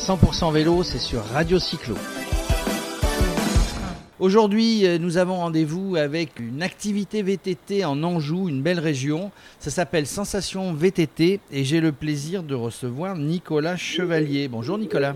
100% vélo, c'est sur Radio Cyclo. Aujourd'hui, euh, nous avons rendez-vous avec une activité VTT en Anjou, une belle région. Ça s'appelle Sensation VTT et j'ai le plaisir de recevoir Nicolas Chevalier. Bonjour Nicolas.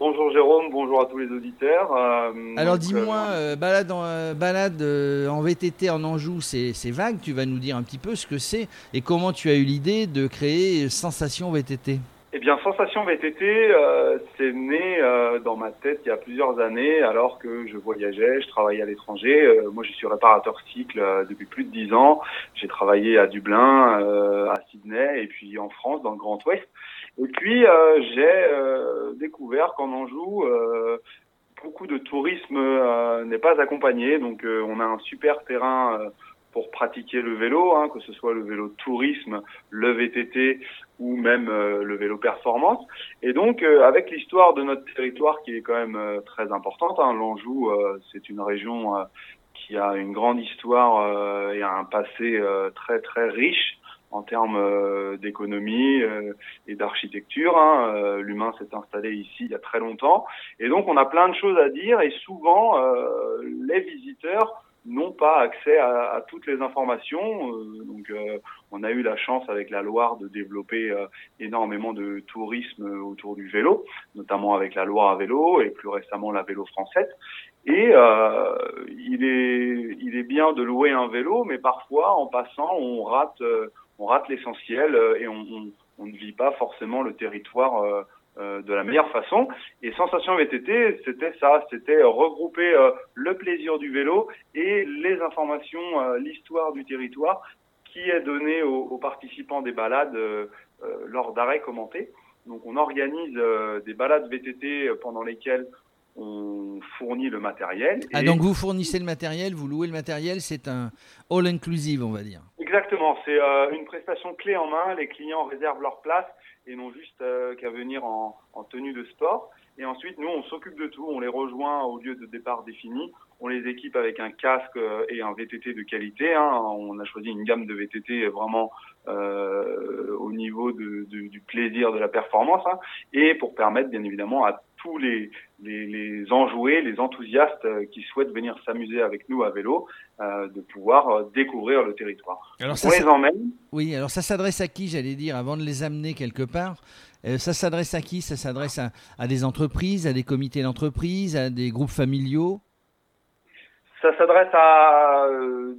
Bonjour Jérôme, bonjour à tous les auditeurs. Euh, Alors dis-moi, euh, balade, en, balade en VTT en Anjou, c'est vague, tu vas nous dire un petit peu ce que c'est et comment tu as eu l'idée de créer Sensation VTT eh bien, Sensation VTT, euh, c'est né euh, dans ma tête il y a plusieurs années, alors que je voyageais, je travaillais à l'étranger. Euh, moi, je suis réparateur cycle depuis plus de dix ans. J'ai travaillé à Dublin, à Sydney, et puis en France, dans le Grand Ouest. Et puis, j'ai découvert qu'en Anjou, beaucoup de tourisme n'est pas accompagné. Donc, on a un super terrain pour pratiquer le vélo, hein, que ce soit le vélo tourisme, le VTT ou même euh, le vélo performance. Et donc, euh, avec l'histoire de notre territoire qui est quand même euh, très importante, hein, l'Anjou, c'est une région qui a une grande histoire et un passé très très riche en termes d'économie et d'architecture. Hein. L'humain s'est installé ici il y a très longtemps. Et donc, on a plein de choses à dire et souvent, les visiteurs n'ont pas accès à, toutes les informations. Euh, donc, euh, on a eu la chance avec la Loire de développer euh, énormément de tourisme autour du vélo, notamment avec la Loire à vélo et plus récemment la vélo française. Et il est il est bien de louer un vélo, mais parfois en passant, on rate on rate l'essentiel et on, on, on, ne vit pas forcément le territoire euh, de la meilleure façon. Et Sensation VTT, c'était ça, c'était regrouper euh, le plaisir du vélo et les informations, euh, l'histoire du territoire qui est donnée aux, participants des balades lors d'arrêts commentés. Donc on organise des balades VTT pendant lesquelles on fournit le matériel. Ah, donc vous fournissez le matériel, vous louez le matériel, c'est un all-inclusive, on va dire. Exactement, c'est une prestation clé en main, les clients réservent leur place et non juste euh, qu'à venir en, en, tenue de sport. Et ensuite, nous, on s'occupe de tout, on les rejoint au lieu de départ défini, on les équipe avec un casque euh, et un VTT de qualité. Hein. On a choisi une gamme de VTT vraiment euh, au niveau de, de, du plaisir de la performance, hein. et pour permettre bien évidemment à tous les, les, les, enjoués, les enthousiastes euh, qui souhaitent venir s'amuser avec nous à vélo, euh, de pouvoir euh, découvrir le territoire. Alors ça, On les emmène. Oui, alors ça s'adresse à qui, j'allais dire, avant de les amener quelque part? Ça s'adresse à qui? Ça s'adresse à, à, des entreprises, à des comités d'entreprise, à des groupes familiaux? Ça s'adresse à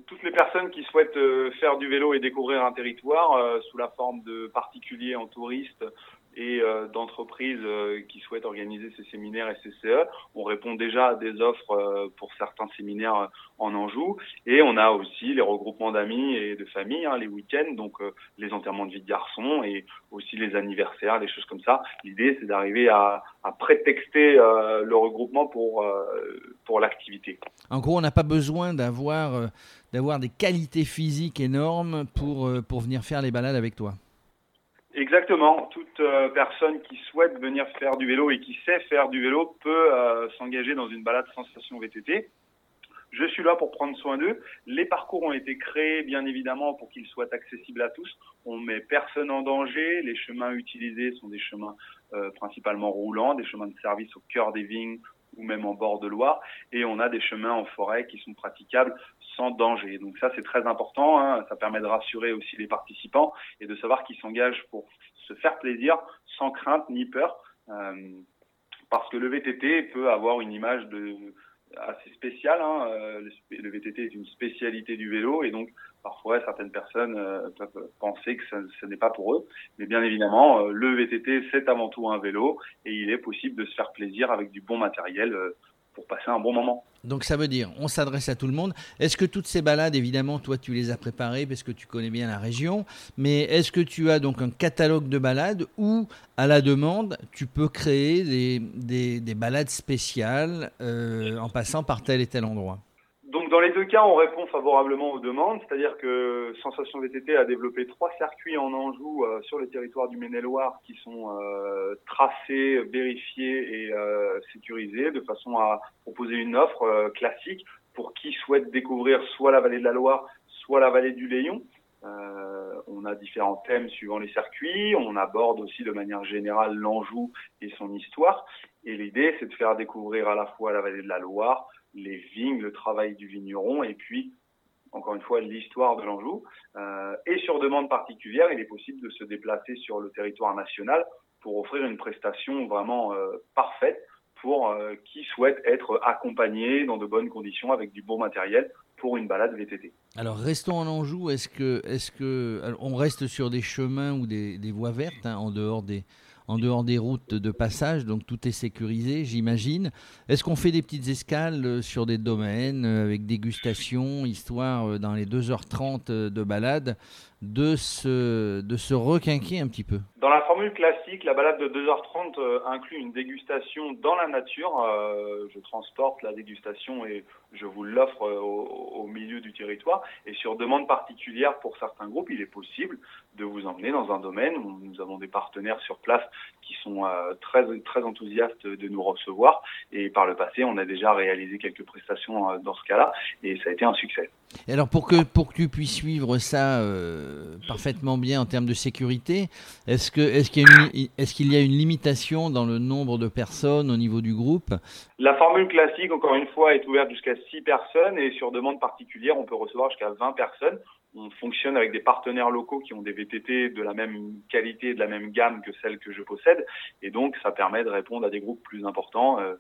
toutes les personnes qui souhaitent faire du vélo et découvrir un territoire sous la forme de particuliers en touristes et euh, d'entreprises euh, qui souhaitent organiser ces séminaires et ces CE. On répond déjà à des offres euh, pour certains séminaires en Anjou et on a aussi les regroupements d'amis et de familles, hein, les week-ends, donc les enterrements de vie de garçons et aussi les anniversaires, des choses comme ça. L'idée, c'est d'arriver à, à, prétexter le regroupement pour, pour l'activité. En gros, on n'a pas besoin d'avoir d'avoir des qualités physiques énormes pour, pour venir faire les balades avec toi. Exactement. Toute euh, personne qui souhaite venir faire du vélo et qui sait faire du vélo peut euh, s'engager dans une balade sensation VTT. Je suis là pour prendre soin d'eux. Les parcours ont été créés, bien évidemment, pour qu'ils soient accessibles à tous. On met personne en danger. Les chemins utilisés sont des chemins euh, principalement roulants, des chemins de service au cœur des vignes ou même en bord de Loire. Et on a des chemins en forêt qui sont praticables danger. Donc ça, c'est très important. Hein. Ça permet de rassurer aussi les participants et de savoir qu'ils s'engagent pour se faire plaisir sans crainte ni peur. Euh, parce que le VTT peut avoir une image de assez spéciale. Hein. Euh, le, VTT est une spécialité du vélo et donc parfois certaines personnes euh, peuvent penser que ce n'est pas pour eux. Mais bien évidemment, le VTT c'est avant tout un vélo et il est possible de se faire plaisir avec du bon matériel pour passer un bon moment. Donc ça veut dire, on s'adresse à tout le monde. Est-ce que toutes ces balades, évidemment, toi tu les as préparées parce que tu connais bien la région, mais est-ce que tu as donc un catalogue de balades ou à la demande, tu peux créer des, des, des balades spéciales euh, en passant par tel et tel endroit? Donc dans les deux cas, on répond favorablement aux demandes, c'est-à-dire que Sensation VTT a développé trois circuits en Anjou euh, sur le territoire du Maine-et-Loire qui sont euh, tracés, vérifiés et façon à proposer une offre classique pour qui souhaite découvrir soit la vallée de la Loire, soit la vallée du Léon. on a différents thèmes suivant les circuits. On aborde aussi de manière générale l'Anjou et son histoire. Et l'idée, c'est de faire découvrir à la fois la vallée de la Loire, les vignes, le travail du vigneron, et puis encore une fois l'histoire de l'Anjou. Euh, et sur demande particulière, il est possible de se déplacer sur le territoire national pour offrir une prestation vraiment euh, parfaite pour euh, qui souhaite être accompagné dans de bonnes conditions avec du bon matériel pour une balade VTT. Alors restons en Anjou. Est-ce que, est-ce que, on reste sur des chemins ou des, voies vertes hein, en dehors des, en dehors des routes de passage, donc tout est sécurisé, j'imagine. Est-ce qu'on fait des petites escales euh, sur des domaines euh, avec dégustation, histoire euh, dans les 2h30 de balade de se, de se requinquer un petit peu? Dans la formule classique, la balade de 2h30 inclut une dégustation dans la nature. je transporte la dégustation et je vous l'offre au, au, milieu du territoire. Et sur demande particulière pour certains groupes, il est possible de vous emmener dans un domaine où nous avons des partenaires sur place qui sont euh, très très enthousiastes de nous recevoir. Et par le passé, on a déjà réalisé quelques prestations euh, dans ce cas-là, et ça a été un succès. Et alors pour que pour que tu puisses suivre ça euh, parfaitement bien en termes de sécurité, est-ce qu'il y a une est-ce qu'il y a une limitation dans le nombre de personnes au niveau du groupe? La formule classique, encore une fois, est ouverte jusqu'à 6 personnes et sur demande particulière, on peut recevoir jusqu'à 20 personnes. On fonctionne avec des partenaires locaux qui ont des VTT de la même qualité, de la même gamme que celle que je possède, et donc ça permet de répondre à des groupes plus importants, euh,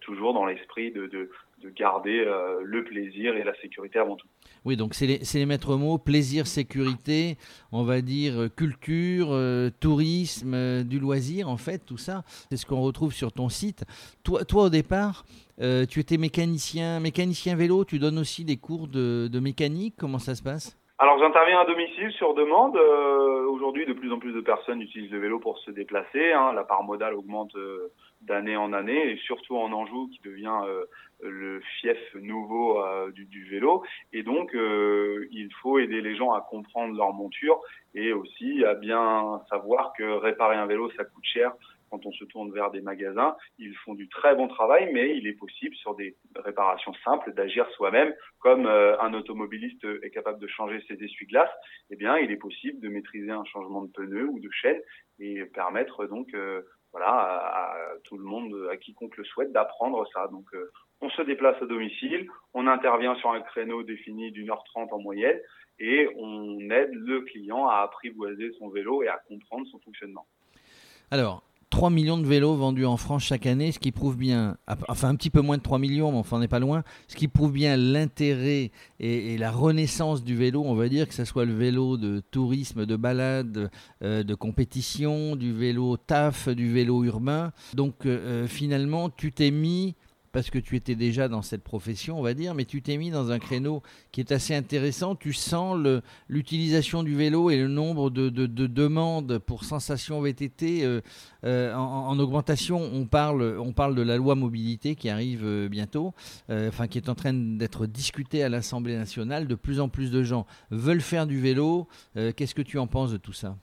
toujours dans l'esprit de, de, de, garder euh, le plaisir et la sécurité avant tout. Oui, donc c'est les, les, maîtres mots, plaisir, sécurité, on va dire culture, tourisme, du loisir, en fait, tout ça, c'est ce qu'on retrouve sur ton site. Toi, toi au départ, tu étais mécanicien, mécanicien vélo, tu donnes aussi des cours de, de mécanique, comment ça se passe? Alors j'interviens à domicile sur demande. Euh, aujourd'hui, de plus en plus de personnes utilisent le vélo pour se déplacer. Hein. La part modale augmente euh, d'année en année, et surtout en Anjou, qui devient euh, le fief nouveau du, du, vélo. Et donc, il faut aider les gens à comprendre leur monture et aussi à bien savoir que réparer un vélo, ça coûte cher quand on se tourne vers des magasins, ils font du très bon travail, mais il est possible sur des réparations simples d'agir soi-même, comme euh, un automobiliste est capable de changer ses essuie-glaces. Eh bien, il est possible de maîtriser un changement de pneu ou de chaîne et permettre donc euh, voilà à, tout le monde, à quiconque le souhaite, d'apprendre ça. Donc, euh, on se déplace à domicile, on intervient sur un créneau défini d'une heure trente en moyenne et on aide le client à apprivoiser son vélo et à comprendre son fonctionnement. Alors, 3 millions de vélos vendus en France chaque année, ce qui prouve bien, enfin un petit peu moins de 3 millions, mais enfin on n'est pas loin, ce qui prouve bien l'intérêt et, la renaissance du vélo, on va dire, que ce soit le vélo de tourisme, de balade, euh, de compétition, du vélo taf, du vélo urbain. Donc euh, euh, finalement, tu t'es mis parce que tu étais déjà dans cette profession, on va dire, mais tu t'es mis dans un créneau qui est assez intéressant. Tu sens l'utilisation du vélo et le nombre de, demandes pour sensation VTT euh, euh, en, augmentation. On parle, on parle de la loi mobilité qui arrive euh, bientôt, enfin qui est en train d'être discutée à l'Assemblée nationale. De plus en plus de gens veulent faire du vélo. Qu'est-ce que tu en penses de tout ça?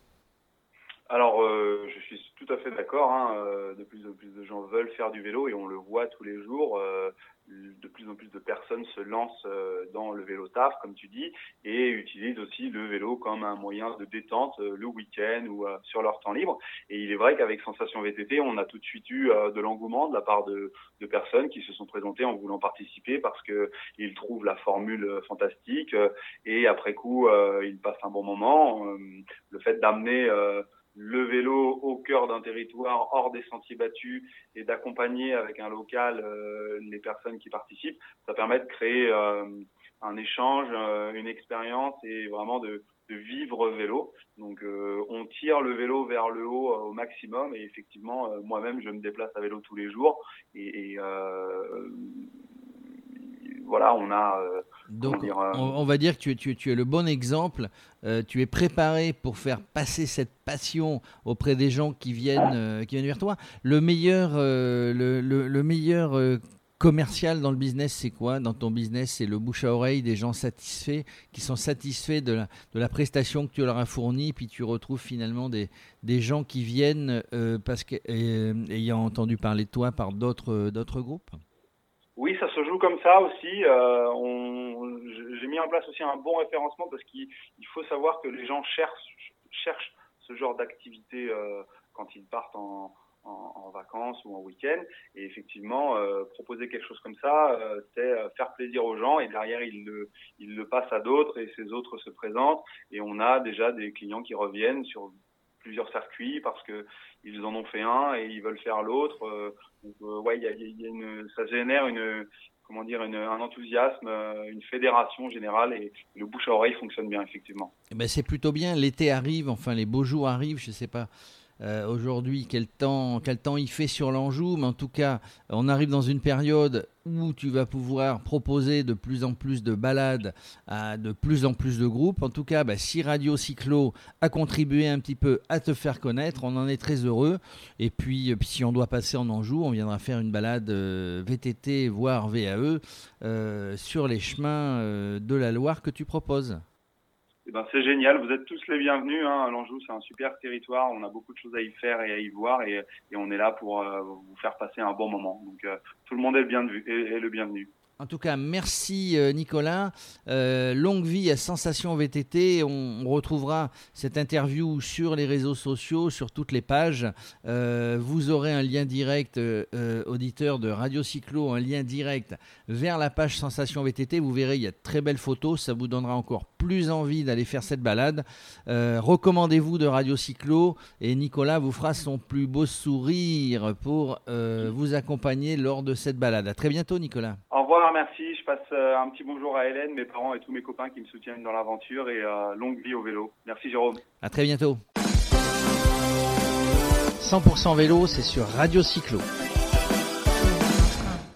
Alors, je suis tout à fait d'accord. Hein, euh, de plus en plus de gens veulent faire du vélo et on le voit tous les jours. Euh, de plus en plus de personnes se lancent euh, dans le vélo taf, comme tu dis, et utilisent aussi le vélo comme un moyen de détente le week-end ou sur leur temps libre. Et il est vrai qu'avec Sensation VTT, on a tout de suite eu de l'engouement de la part de, de, personnes qui se sont présentées en voulant participer parce que ils trouvent la formule fantastique et après coup, ils passent un bon moment. le fait d'amener le vélo au cœur d'un territoire hors des sentiers battus et d'accompagner avec un local euh, les personnes qui participent, ça permet de créer euh, un échange, euh, une expérience et vraiment de, de vivre vélo. Donc on tire le vélo vers le haut au maximum et effectivement moi-même je me déplace à vélo tous les jours et, et voilà, on a. Euh, Donc, euh, on, va dire que tu, es le bon exemple. Euh, tu es préparé pour faire passer cette passion auprès des gens qui viennent, qui viennent vers toi. Le meilleur, le, meilleur commercial dans le business, c'est quoi? Dans ton business, c'est le bouche à oreille des gens satisfaits, qui sont satisfaits de la, de la prestation que tu leur as fournie, puis tu retrouves finalement des, des gens qui viennent parce qu'ayant entendu parler de toi par d'autres groupes oui, ça se comme ça aussi. Euh, j'ai mis en place aussi un bon référencement parce qu'il faut savoir que les gens cherchent, ce genre d'activité euh, quand ils partent en, vacances ou en week-end. Et effectivement, euh, proposer quelque chose comme ça, c'est faire plaisir aux gens et derrière, ils le, passent à d'autres et ces autres se présentent. Et on a déjà des clients qui reviennent sur plusieurs circuits parce que ils en ont fait un et ils veulent faire l'autre. ouais, a une, ça génère une, comment dire, un enthousiasme, une fédération générale et le bouche à oreille fonctionne bien effectivement. Eh ben c'est plutôt bien. L'été arrive, enfin les beaux jours arrivent. Je sais pas euh, aujourd'hui quel temps, quel temps il fait sur l'Anjou, mais en tout cas, on arrive dans une période où tu vas pouvoir proposer de plus en plus de balades à de plus en plus de groupes. En tout cas, bah, si Radio Cyclo a contribué un petit peu à te faire connaître, on en est très heureux. Et puis, euh, si on doit passer en Anjou, on viendra faire une balade euh, VTT, voire VAE, sur les chemins de la Loire que tu proposes. Eh ben, c'est génial, vous êtes tous les bienvenus. Hein. L'Anjou, c'est un super territoire, on a beaucoup de choses à y faire et à y voir et, et on est là pour euh, vous faire passer un bon moment. Donc euh, tout le monde est le est le bienvenu. En tout cas, merci euh, Nicolas. Euh, longue vie à Sensation VTT. On, retrouvera cette interview sur les réseaux sociaux, sur toutes les pages. Euh, vous aurez un lien direct, auditeur de Radio Cyclo, un lien direct vers la page Sensation VTT. Vous verrez, il y a de très belles photos. Ça vous donnera encore plus envie d'aller faire cette balade. Recommandez-vous de Radio Cyclo et Nicolas vous fera son plus beau sourire pour vous accompagner lors de cette balade. À très bientôt, Nicolas. Au revoir merci. Je passe euh, un petit bonjour à Hélène, mes parents et tous mes copains qui me soutiennent dans l'aventure et euh, longue vie au vélo. Merci Jérôme. À très bientôt. 100% vélo, c'est sur Radio Cyclo.